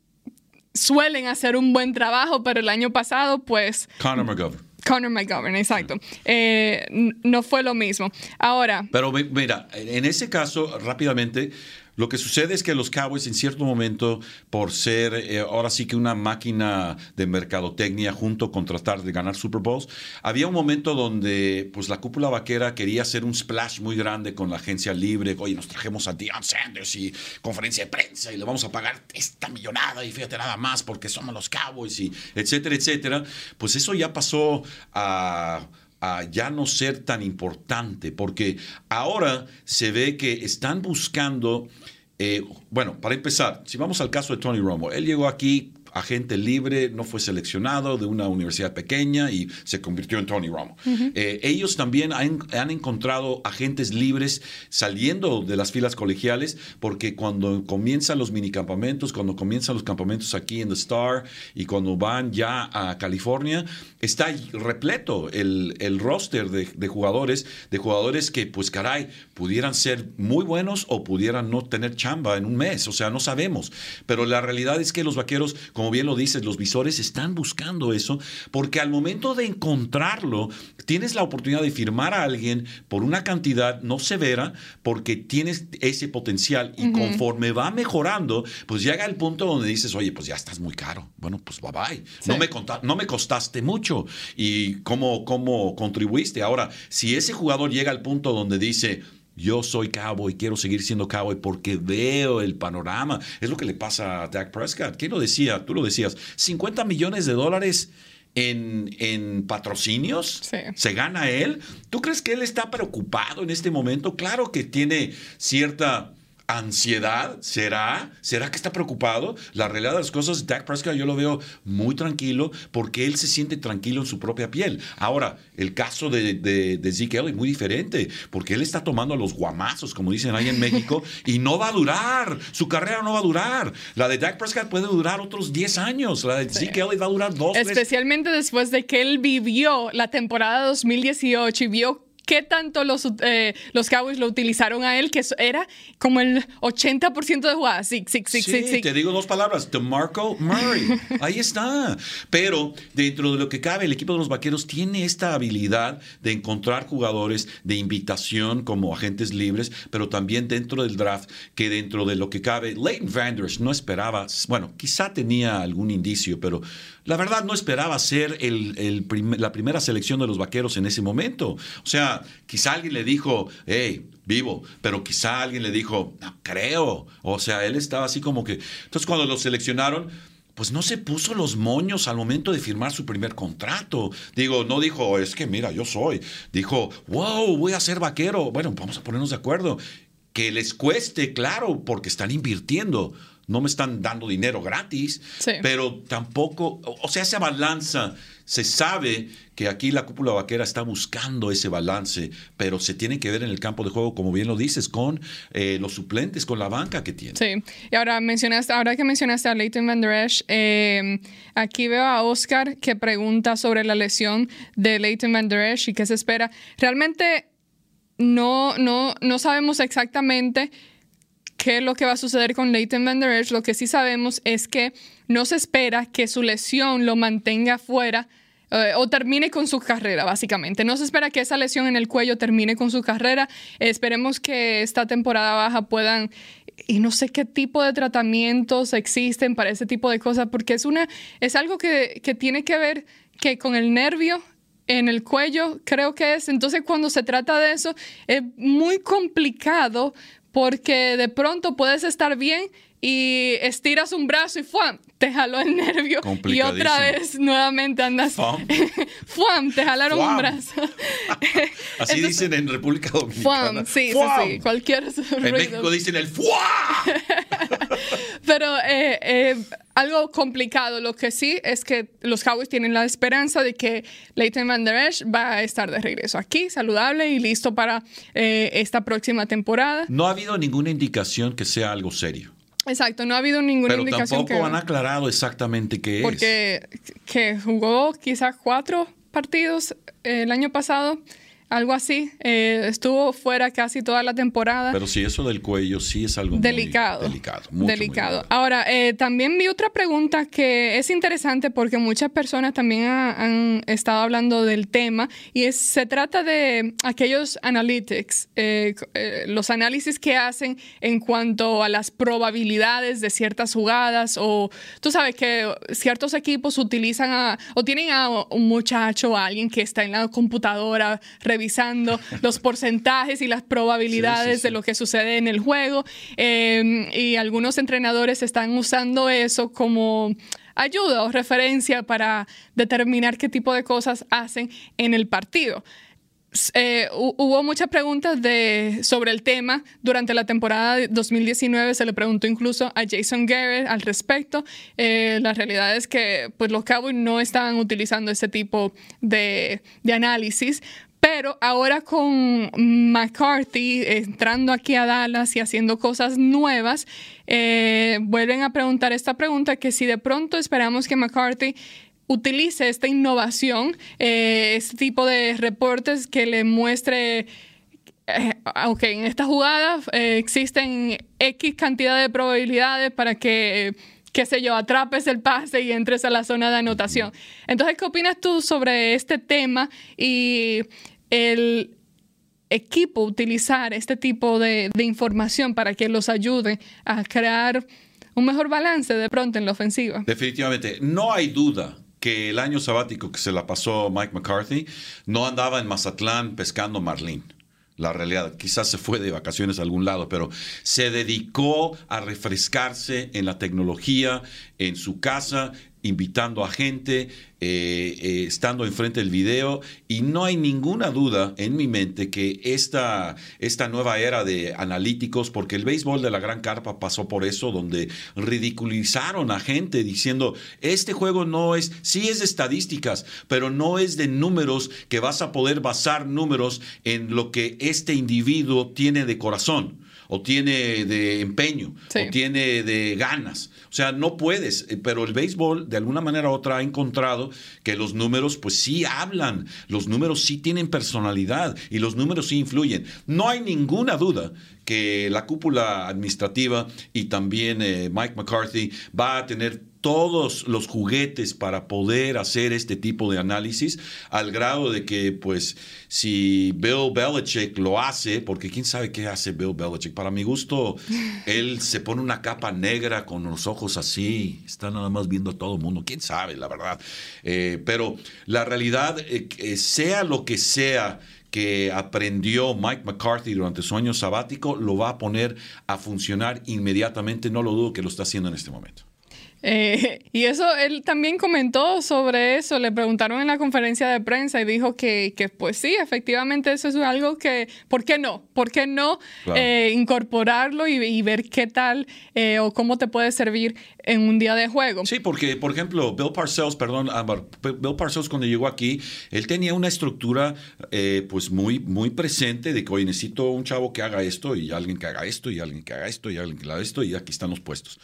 suelen hacer un buen trabajo, pero el año pasado pues... Conor McGovern. Conor McGovern, exacto. Eh, no fue lo mismo. Ahora. Pero mira, en ese caso, rápidamente, lo que sucede es que los Cowboys en cierto momento, por ser eh, ahora sí que una máquina de mercadotecnia junto con tratar de ganar Super Bowls, había un momento donde pues la cúpula vaquera quería hacer un splash muy grande con la agencia libre. Oye, nos trajemos a Deion Sanders y conferencia de prensa y le vamos a pagar esta millonada y fíjate nada más porque somos los Cowboys y etcétera, etcétera. Pues eso ya pasó a a ya no ser tan importante, porque ahora se ve que están buscando, eh, bueno, para empezar, si vamos al caso de Tony Romo, él llegó aquí agente libre, no fue seleccionado de una universidad pequeña y se convirtió en Tony Romo. Eh, ellos también han, encontrado agentes libres saliendo de las filas colegiales porque cuando comienzan los minicampamentos, cuando comienzan los campamentos aquí en The Star y cuando van ya a California, está repleto el, el roster de, de, jugadores, de jugadores que pues caray, pudieran ser muy buenos o pudieran no tener chamba en un mes, o sea, no sabemos. Pero la realidad es que los vaqueros, como bien lo dices, los visores están buscando eso porque al momento de encontrarlo, tienes la oportunidad de firmar a alguien por una cantidad no severa porque tienes ese potencial y conforme va mejorando, pues llega el punto donde dices, oye, pues ya estás muy caro. Bueno, pues bye bye. No, me no me costaste mucho y cómo, cómo contribuiste. Ahora, si ese jugador llega al punto donde dice, yo soy cowboy, quiero seguir siendo cowboy porque veo el panorama. Es lo que le pasa a Dak Prescott. ¿Quién lo decía? Tú lo decías. 50 millones de dólares en, en patrocinios. ¿Se gana él? ¿Tú crees que él está preocupado en este momento? Claro que tiene cierta ansiedad? ¿Será? ¿Será que está preocupado? La realidad de las cosas, Dak Prescott yo lo veo muy tranquilo porque él se siente tranquilo en su propia piel. Ahora, el caso de, de, Zeke Elliott muy diferente porque él está tomando a los guamazos, como dicen ahí en México, y no va a durar. Su carrera no va a durar. La de Dak Prescott puede durar otros 10 años. La de Zeke Elliott va a durar dos. Especialmente después de que él vivió la temporada 2018 y vio qué tanto los, eh, los Cowboys lo utilizaron a él, que era como el 80% de jugadas. Sí, sí, sí, sí, sí, Te digo dos palabras, DeMarco Murray. Ahí está. Pero dentro de lo que cabe, el equipo de los Vaqueros tiene esta habilidad de encontrar jugadores de invitación como agentes libres, pero también dentro del draft, que dentro de lo que cabe, Leighton Vanders no esperaba, bueno, quizá tenía algún indicio, pero la verdad no esperaba ser el, la primera selección de los Vaqueros en ese momento. O sea, quizá alguien le dijo, hey, vivo, pero quizá alguien le dijo, no creo. O sea, él estaba así como que... Entonces cuando lo seleccionaron, pues no se puso los moños al momento de firmar su primer contrato. Digo, no dijo, es que mira, yo soy. Dijo, wow, voy a ser vaquero. Bueno, vamos a ponernos de acuerdo. Que les cueste, claro, porque están invirtiendo no me están dando dinero gratis, pero tampoco, o sea, esa balanza, se sabe que aquí la cúpula vaquera está buscando ese balance, pero se tiene que ver en el campo de juego, como bien lo dices, con eh, los suplentes, con la banca que tiene. Sí, y ahora, mencionaste, ahora que mencionaste a Leighton Van Der Esch, eh, aquí veo a Oscar que pregunta sobre la lesión de Leighton Van Der Esch y qué se espera. Realmente no, no, no sabemos exactamente qué es lo que va a suceder con Leighton Van Der Esch. Lo que sí sabemos es que no se espera que su lesión lo mantenga fuera eh, o termine con su carrera, básicamente. No se espera que esa lesión en el cuello termine con su carrera. esperemos que esta temporada baja puedan y no sé qué tipo de tratamientos existen para ese tipo de cosas, porque es una es algo que, que tiene que ver que con el nervio en el cuello, creo que es. Entonces, cuando se trata de eso, es muy complicado porque de pronto puedes estar bien y estiras un brazo y ¡fuam! te jaló el nervio y otra vez nuevamente andas ¡fuam! te jalaron un brazo. Así dicen en República Dominicana. ¡fuam! Sí, sí, sí, cualquier En México dicen el ¡fuam! Pero eh, eh, algo complicado, lo que sí es que los Cowboys tienen la esperanza de que Leighton Van Der Esch va a estar de regreso aquí, saludable y listo para eh, esta próxima temporada. No ha habido ninguna indicación que sea algo serio. Exacto, no ha habido ninguna indicación. Pero tampoco han aclarado exactamente qué es. Porque que jugó quizás cuatro partidos el año pasado algo así. Eh, estuvo fuera casi toda la temporada. Pero si eso del cuello sí es algo delicado. Muy delicado. delicado. Ahora, eh, también vi otra pregunta que es interesante porque muchas personas también han estado hablando del tema y es, se trata de aquellos analytics, eh, los análisis que hacen en cuanto a las probabilidades de ciertas jugadas o tú sabes que ciertos equipos utilizan o tienen a un muchacho o alguien que está en la computadora revisando revisando los porcentajes y las probabilidades de lo que sucede en el juego. Em, y algunos entrenadores están usando eso como ayuda o referencia para determinar qué tipo de cosas hacen en el partido. Eh, hubo muchas preguntas de, sobre el tema durante la temporada 2019. Se le preguntó incluso a Jason Garrett al respecto. Eh, la realidad es que pues, los Cowboys no estaban utilizando ese tipo de, de análisis, pero ahora con McCarthy entrando aquí a Dallas y haciendo cosas nuevas, eh, vuelven a preguntar esta pregunta que si de pronto esperamos que McCarthy utilice esta innovación, eh, este tipo de reportes que le muestre eh, aunque en esta jugada existen X cantidad de probabilidades para que qué sé yo, atrapes el pase y entres a la zona de anotación. Entonces, ¿qué opinas tú sobre este tema y el equipo utilizar este tipo de, de información para que los ayude a crear un mejor balance de pronto en la ofensiva? Definitivamente, no hay duda que el año sabático que se la pasó Mike McCarthy no andaba en Mazatlán pescando marlín la realidad. Quizás se fue de vacaciones a algún lado, pero se dedicó a refrescarse en la tecnología, en su casa, invitando a gente, eh, eh, estando enfrente del video, y no hay ninguna duda en mi mente que esta, esta nueva era de analíticos, porque el béisbol de la Gran Carpa pasó por eso, donde ridiculizaron a gente diciendo, este juego no es, sí es de estadísticas, pero no es de números que vas a poder basar números en lo que este individuo tiene de corazón o tiene de empeño, o tiene de ganas. O sea, no puedes, eh, pero el béisbol de alguna manera u otra ha encontrado que los números pues sí hablan, los números sí tienen personalidad y los números sí influyen. No hay ninguna duda que la cúpula administrativa y también eh, Mike McCarthy va a tener todos los juguetes para poder hacer este tipo de análisis, al grado de que, pues, si Bill Belichick lo hace, porque quién sabe qué hace Bill Belichick, para mi gusto, él se pone una capa negra con los ojos así, está nada más viendo a todo el mundo, quién sabe, la verdad. Eh, pero la realidad, eh, sea lo que sea, que aprendió Mike McCarthy durante su año sabático, lo va a poner a funcionar inmediatamente. No lo dudo que lo está haciendo en este momento. Eh, y eso, él también comentó sobre eso, le preguntaron en la conferencia de prensa y dijo que, que pues sí, efectivamente eso es algo que, ¿por qué no? ¿Por qué no eh, incorporarlo y, ver qué tal eh, o cómo te puede servir en un día de juego? Sí, porque, por ejemplo, Bill Parcells, perdón, Bill Parcells cuando llegó aquí, él tenía una estructura pues muy, muy presente de que, hoy necesito un chavo que haga esto y alguien que haga esto y alguien que haga esto y alguien que haga esto y aquí están los puestos.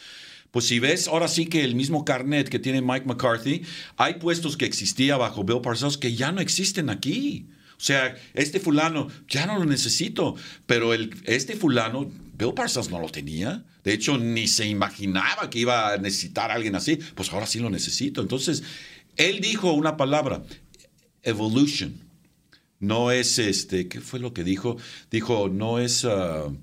Pues si ves ahora sí que el mismo carnet que tiene Mike McCarthy, hay puestos que existía bajo Bill Parcells que ya no existen aquí. O sea, este fulano ya no lo necesito, pero este fulano, Bill Parcells no lo tenía. De hecho, ni se imaginaba que iba a necesitar a alguien así. Pues ahora sí lo necesito. Entonces, él dijo una palabra, evolution. No es este, ¿qué fue lo que dijo? Dijo, no es... Uh,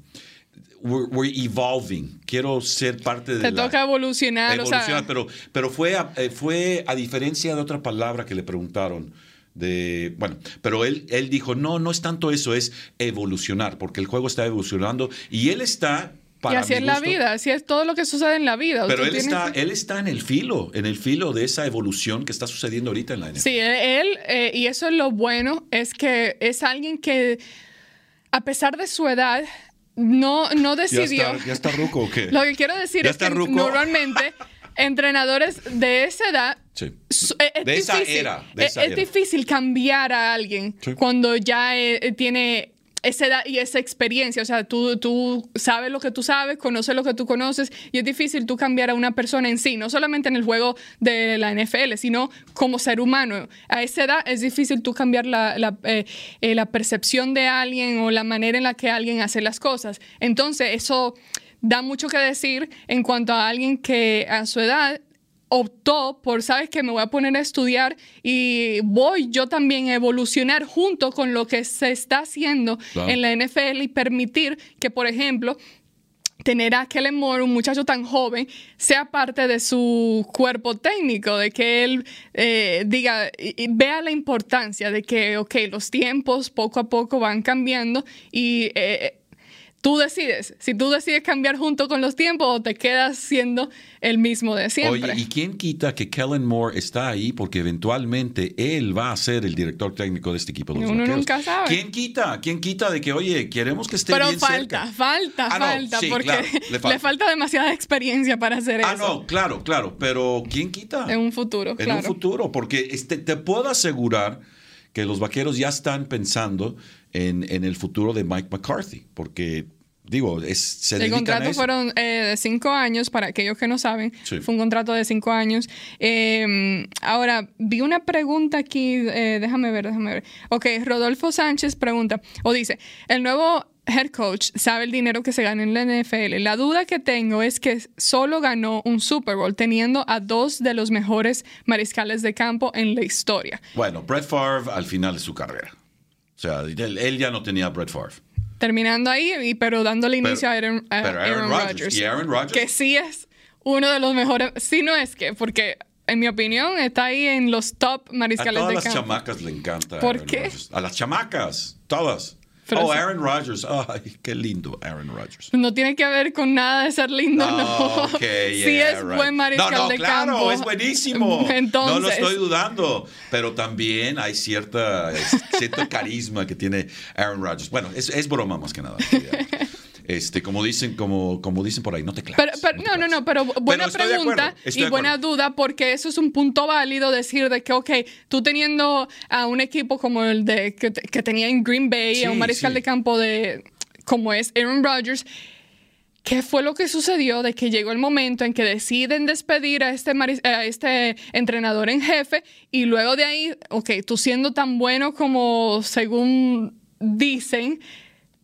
we're, evolving. Quiero ser parte de Te toca evolucionar. pero, pero fue, a, eh, fue a diferencia de otra palabra que le preguntaron. De, bueno, pero él, él dijo, no, no es tanto eso, es evolucionar, porque el juego está evolucionando y él está y así es la vida, así es todo lo que sucede en la vida. Pero él está, él está en el filo, en el filo de esa evolución que está sucediendo ahorita en la NFL. Sí, él, eh, y eso es lo bueno, es que es alguien que, a pesar de su edad, no, no decidió. ¿Ya está, ruco o qué? Lo que quiero decir es que normalmente entrenadores de esa edad sí. es, de esa era, es, difícil cambiar a alguien cuando ya eh, tiene esa edad y esa experiencia. O sea, tú, tú sabes lo que tú sabes, conoces lo que tú conoces y es difícil tú cambiar a una persona en sí, no solamente en el juego de la NFL, sino como ser humano. A esa edad es difícil tú cambiar la, la, eh, eh, la percepción de alguien o la manera en la que alguien hace las cosas. Entonces, eso da mucho que decir en cuanto a alguien que a su edad optó por, sabes que me voy a poner a estudiar y voy yo también a evolucionar junto con lo que se está haciendo en la NFL y permitir que, por ejemplo, tener a Kellen Moore, un muchacho tan joven, sea parte de su cuerpo técnico, de que él eh, diga, y, vea la importancia de que, ok, los tiempos poco a poco van cambiando y eh, Tú decides, si tú decides cambiar junto con los tiempos o te quedas siendo el mismo de siempre. Oye, ¿y quién quita que Kellen Moore está ahí porque eventualmente él va a ser el director técnico de este equipo de los Uno nunca sabe. ¿Quién quita? ¿Quién quita de que, oye, queremos que esté Pero bien falta, cerca? falta, ah, falta, porque le, falta. demasiada experiencia para hacer ah, eso. Ah, no, claro, claro, pero ¿quién quita? En un futuro, En un futuro, porque este, te puedo asegurar que los vaqueros ya están pensando en, en el futuro de Mike McCarthy, porque digo, es, se El contrato fueron eh, de cinco años, para aquellos que no saben, fue un contrato de cinco años. Em, ahora, vi una pregunta aquí, eh, déjame ver, déjame ver. Ok, Rodolfo Sánchez pregunta, o dice, el nuevo head coach sabe el dinero que se gana en la NFL. La duda que tengo es que solo ganó un Super Bowl teniendo a dos de los mejores mariscales de campo en la historia. Bueno, Brett Favre al final de su carrera. O sea, él, ya no tenía a Brett Favre. Terminando ahí, pero dándole inicio a Aaron, Rodgers. Y Aaron Rodgers. Que sí es uno de los mejores. Sí, no es que, porque en mi opinión, está ahí en los top mariscales de campo. A las chamacas le encanta. ¿Por qué? A las chamacas, todas oh, Aaron Rodgers. Ay, qué lindo, Aaron Rodgers. No tiene que ver con nada de ser lindo, no. Oh, sí es buen mariscal no, no, de claro, campo. es buenísimo. No lo estoy dudando. Pero también hay cierta, cierto carisma que tiene Aaron Rodgers. Bueno, es, es broma más que nada. Este, como dicen, como, como dicen por ahí, no te claves. no, no, no, pero buena pregunta y buena duda, porque eso es un punto válido decir de que, ok, tú teniendo a un equipo como el de que, tenía en Green Bay, a un mariscal de campo de como es Aaron Rodgers. ¿Qué fue lo que sucedió de que llegó el momento en que deciden despedir a este, a este entrenador en jefe y luego de ahí, ok, tú siendo tan bueno como según dicen,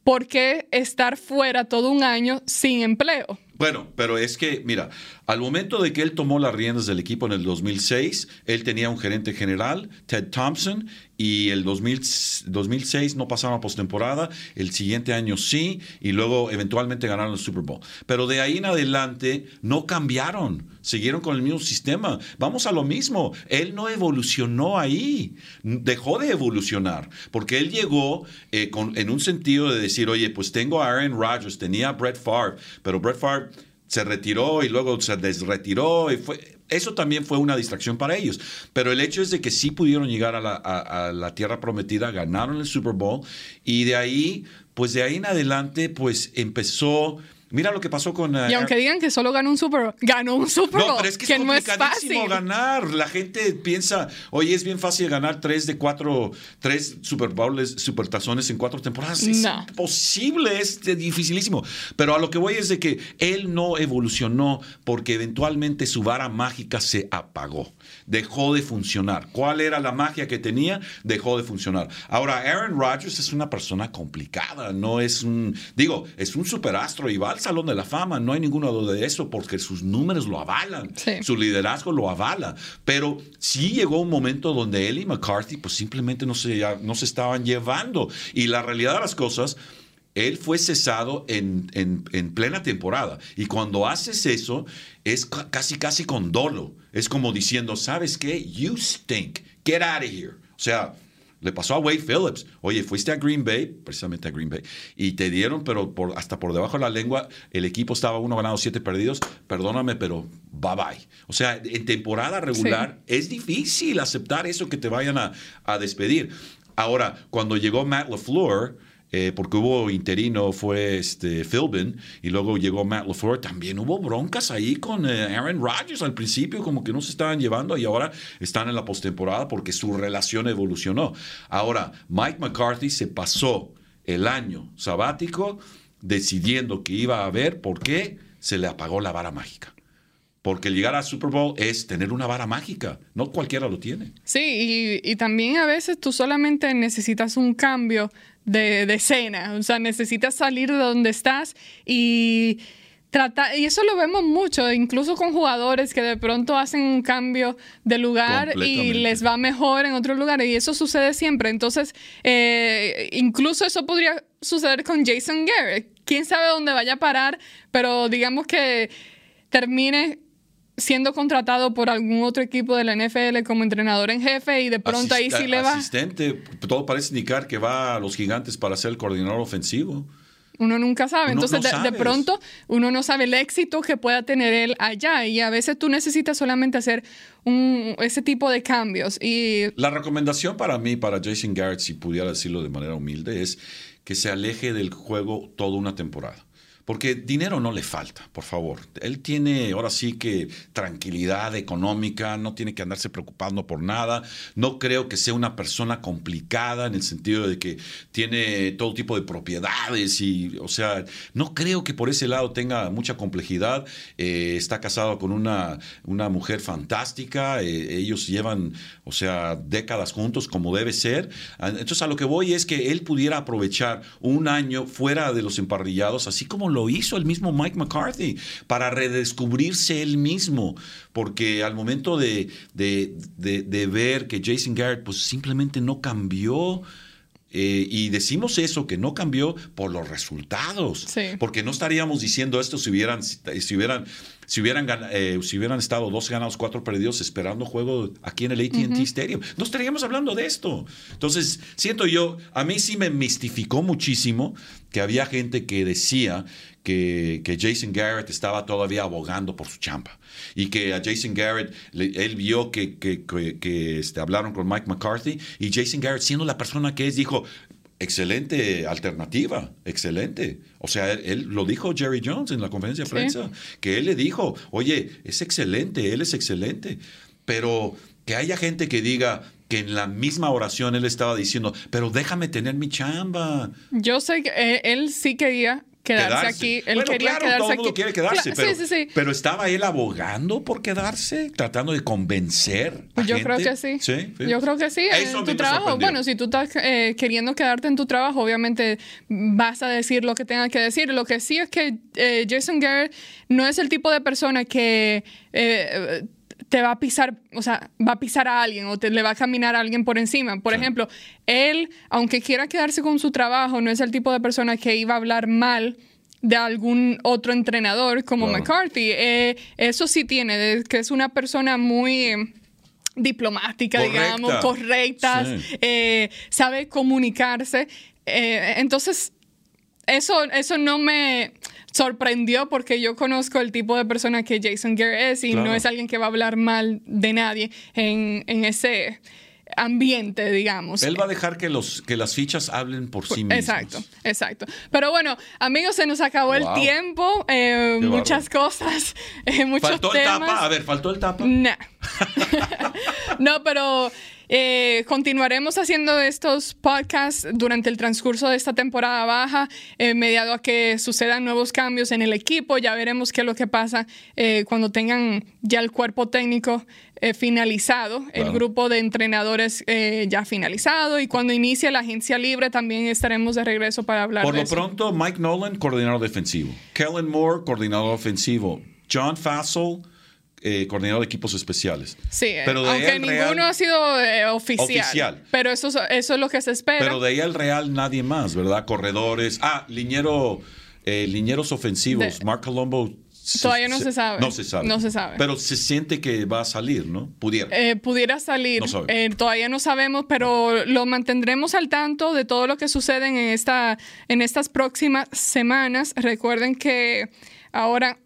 ¿por qué estar fuera todo un año sin empleo? Bueno, pero es que, mira, al momento de que él tomó las riendas del equipo en el 2006, él tenía un gerente general, Ted Thompson, y el 2006 no pasaron a postemporada, el siguiente año sí, y luego eventualmente ganaron el Super Bowl. Pero de ahí en adelante no cambiaron, siguieron con el mismo sistema. Vamos a lo mismo, él no evolucionó ahí, dejó de evolucionar, porque él llegó eh, en un sentido de decir, oye, pues tengo a Aaron Rodgers, tenía a Brett Favre, pero Brett Favre se retiró y luego se desretiró y fue eso también fue una distracción para ellos. Pero el hecho es de que sí pudieron llegar a la, a la, tierra prometida, ganaron el Super Bowl y de ahí, pues de ahí en adelante, pues empezó Mira lo que pasó con. y aunque digan que solo ganó un Super Bowl, ganó un Super Bowl. No, pero es que, es complicadísimo ganar. La gente piensa, oye, es bien fácil ganar tres de cuatro, tres Super Bowls, Super Tazones en cuatro temporadas. Es imposible, es dificilísimo. Pero a lo que voy es de que él no evolucionó porque eventualmente su vara mágica se apagó. Dejó de funcionar. ¿Cuál era la magia que tenía? Dejó de funcionar. Ahora, Aaron Rodgers es una persona complicada. No es un. Digo, es un superastro y va Salón de la Fama, no hay ninguna duda de eso, porque sus números lo avalan, su liderazgo lo avala. Pero sí llegó un momento donde él y McCarthy pues simplemente no se, no se estaban llevando. Y la realidad de las cosas, él fue cesado en, en, plena temporada. Y cuando haces eso, es casi, casi con dolo. Es como diciendo, ¿sabes qué? You stink. Get out of here. O sea, le pasó a Wade Phillips. Oye, fuiste a Green Bay, precisamente a Green Bay, y te dieron, pero por, hasta por debajo de la lengua, el equipo estaba uno ganado, siete perdidos. Perdóname, pero bye bye. O sea, en temporada regular es difícil aceptar eso que te vayan a, a despedir. Ahora, cuando llegó Matt LaFleur, eh, porque hubo interino, fue este Philbin, y luego llegó Matt LaFleur, también hubo broncas ahí con eh, Aaron Rodgers al principio, como que no se estaban llevando, y ahora están en la postemporada porque su relación evolucionó. Ahora, Mike McCarthy se pasó el año sabático decidiendo que iba a haber por qué se le apagó la vara mágica. Porque llegar a Super Bowl es tener una vara mágica. No cualquiera lo tiene. Sí, y, y, también a veces tú solamente necesitas un cambio de, de escena. O sea, necesitas salir de donde estás y tratar, y eso lo vemos mucho, incluso con jugadores que de pronto hacen un cambio de lugar y les va mejor en otro lugar, y eso sucede siempre. Entonces, eh, incluso eso podría suceder con Jason Garrett. Quién sabe dónde vaya a parar, pero digamos que termine siendo contratado por algún otro equipo de la NFL como entrenador en jefe y de pronto ahí sí le va. Asistente, todo parece indicar que va a los gigantes para ser el coordinador ofensivo. Uno nunca sabe. Entonces, de, pronto, uno no sabe el éxito que pueda tener él allá. Y a veces tú necesitas solamente hacer un, ese tipo de cambios. Y... La recomendación para mí, para Jason Garrett, si pudiera decirlo de manera humilde, es que se aleje del juego toda una temporada Porque dinero no le falta, por favor. Él tiene ahora sí que tranquilidad económica, no tiene que andarse preocupando por nada. No creo que sea una persona complicada en el sentido de que tiene todo tipo de propiedades y, o sea, no creo que por ese lado tenga mucha complejidad. Eh, está casado con una, una mujer fantástica. Eh, ellos llevan, o sea, décadas juntos como debe ser. Entonces, a lo que voy es que él pudiera aprovechar un año fuera de los emparrillados, así como lo hizo el mismo Mike McCarthy, para redescubrirse él mismo, porque al momento de, de, ver que Jason Garrett pues simplemente no cambió, eh, y decimos eso, que no cambió por los resultados. Porque no estaríamos diciendo esto si hubieran, si hubieran si hubieran, eh, si hubieran estado dos ganados, cuatro perdidos esperando juego aquí en el ATT Stadium, no estaríamos hablando de esto. Entonces, siento yo, a mí sí me mistificó muchísimo que había gente que decía que, que, Jason Garrett estaba todavía abogando por su champa y que a Jason Garrett, él vio que, que, que este, hablaron con Mike McCarthy y Jason Garrett, siendo la persona que es, dijo, excelente alternativa, excelente. O sea, él, lo dijo Jerry Jones en la conferencia de prensa, que él le dijo, oye, es excelente, él es excelente, pero que haya gente que diga que en la misma oración él estaba diciendo, pero déjame tener mi chamba. Yo sé que eh, él sí quería quedarse, aquí. Él quería claro, quedarse todo el mundo aquí. quiere quedarse, pero, sí, sí, sí. pero estaba él abogando por quedarse, tratando de convencer. A Yo gente? creo que sí. Sí, Yo creo que sí. Eso En tu trabajo, bueno, si tú estás eh, queriendo quedarte en tu trabajo, obviamente vas a decir lo que tengas que decir. Lo que sí es que eh, Jason Garrett no es el tipo de persona que eh, te va a pisar, o sea, va a pisar a alguien o te le va a caminar a alguien por encima. Por Sí. ejemplo, él, aunque quiera quedarse con su trabajo, no es el tipo de persona que iba a hablar mal de algún otro entrenador como Claro. McCarthy. Eh, eso sí tiene, de que es una persona muy eh, diplomática, Correcta. digamos, correcta, Sí. eh, sabe comunicarse. Entonces, eso, eso no me sorprendió porque yo conozco el tipo de persona que Jason Garrett es y Claro. no es alguien que va a hablar mal de nadie en, en ese ambiente, digamos. Él va a dejar que, los, que las fichas hablen por sí mismas. Exacto, exacto. Pero bueno, amigos, se nos acabó Wow. el tiempo. eh, muchas cosas, eh, muchos ¿Faltó el temas. Mm. tapa? A ver, ¿faltó el tapa? Nah. no, pero eh, continuaremos haciendo estos podcasts durante el transcurso de esta temporada baja, eh, mediado a que sucedan nuevos cambios en el equipo. Ya veremos qué es lo que pasa eh, cuando tengan ya el cuerpo técnico eh, finalizado, el grupo de entrenadores eh, ya finalizado y cuando inicie la agencia libre también estaremos de regreso para hablar Por de lo eso. pronto, Mike Nolan, coordinador defensivo. Kellen Moore, coordinador ofensivo. John Fassel, eh, coordinador de equipos especiales. Sí, Pero de aunque ninguno Real- ha sido eh, oficial, Oficial. Pero eso, es- eso es lo que se espera. Pero de ahí al Real nadie más, ¿verdad? Corredores. Ah, liñero, eh, liñeros ofensivos. De- Mark Colombo. Todavía no se sabe. No se sabe. No se sabe. Pero se siente que va a salir, ¿no? Pudiera. Eh, pudiera salir, No sabemos. Eh, todavía no sabemos, pero lo mantendremos al tanto de todo lo que sucede en, esta, en estas próximas semanas. Recuerden que ahora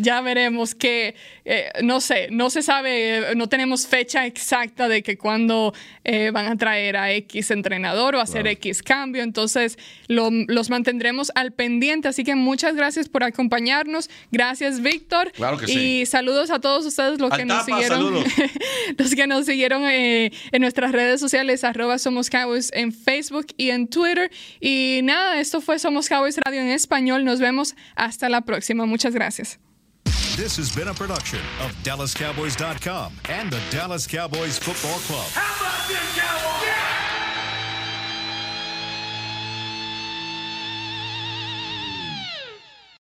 ya veremos que, eh, no sé, no se sabe, eh, no tenemos fecha exacta de que cuándo eh, van a traer a X entrenador o hacer Claro. X cambio, entonces lo- los mantendremos al pendiente, así que muchas gracias por acompañarnos, gracias Víctor, Claro que y sí. saludos a todos ustedes los que nos siguieron, los que nos siguieron eh, en nuestras redes sociales, arroba Somos Cowboys en Facebook y en Twitter, y nada, esto fue Somos Cowboys Radio en español, nos vemos hasta la próxima, muchas gracias. This has been a production of DallasCowboys.com and the Dallas Cowboys Football Club. How about this, Cowboys?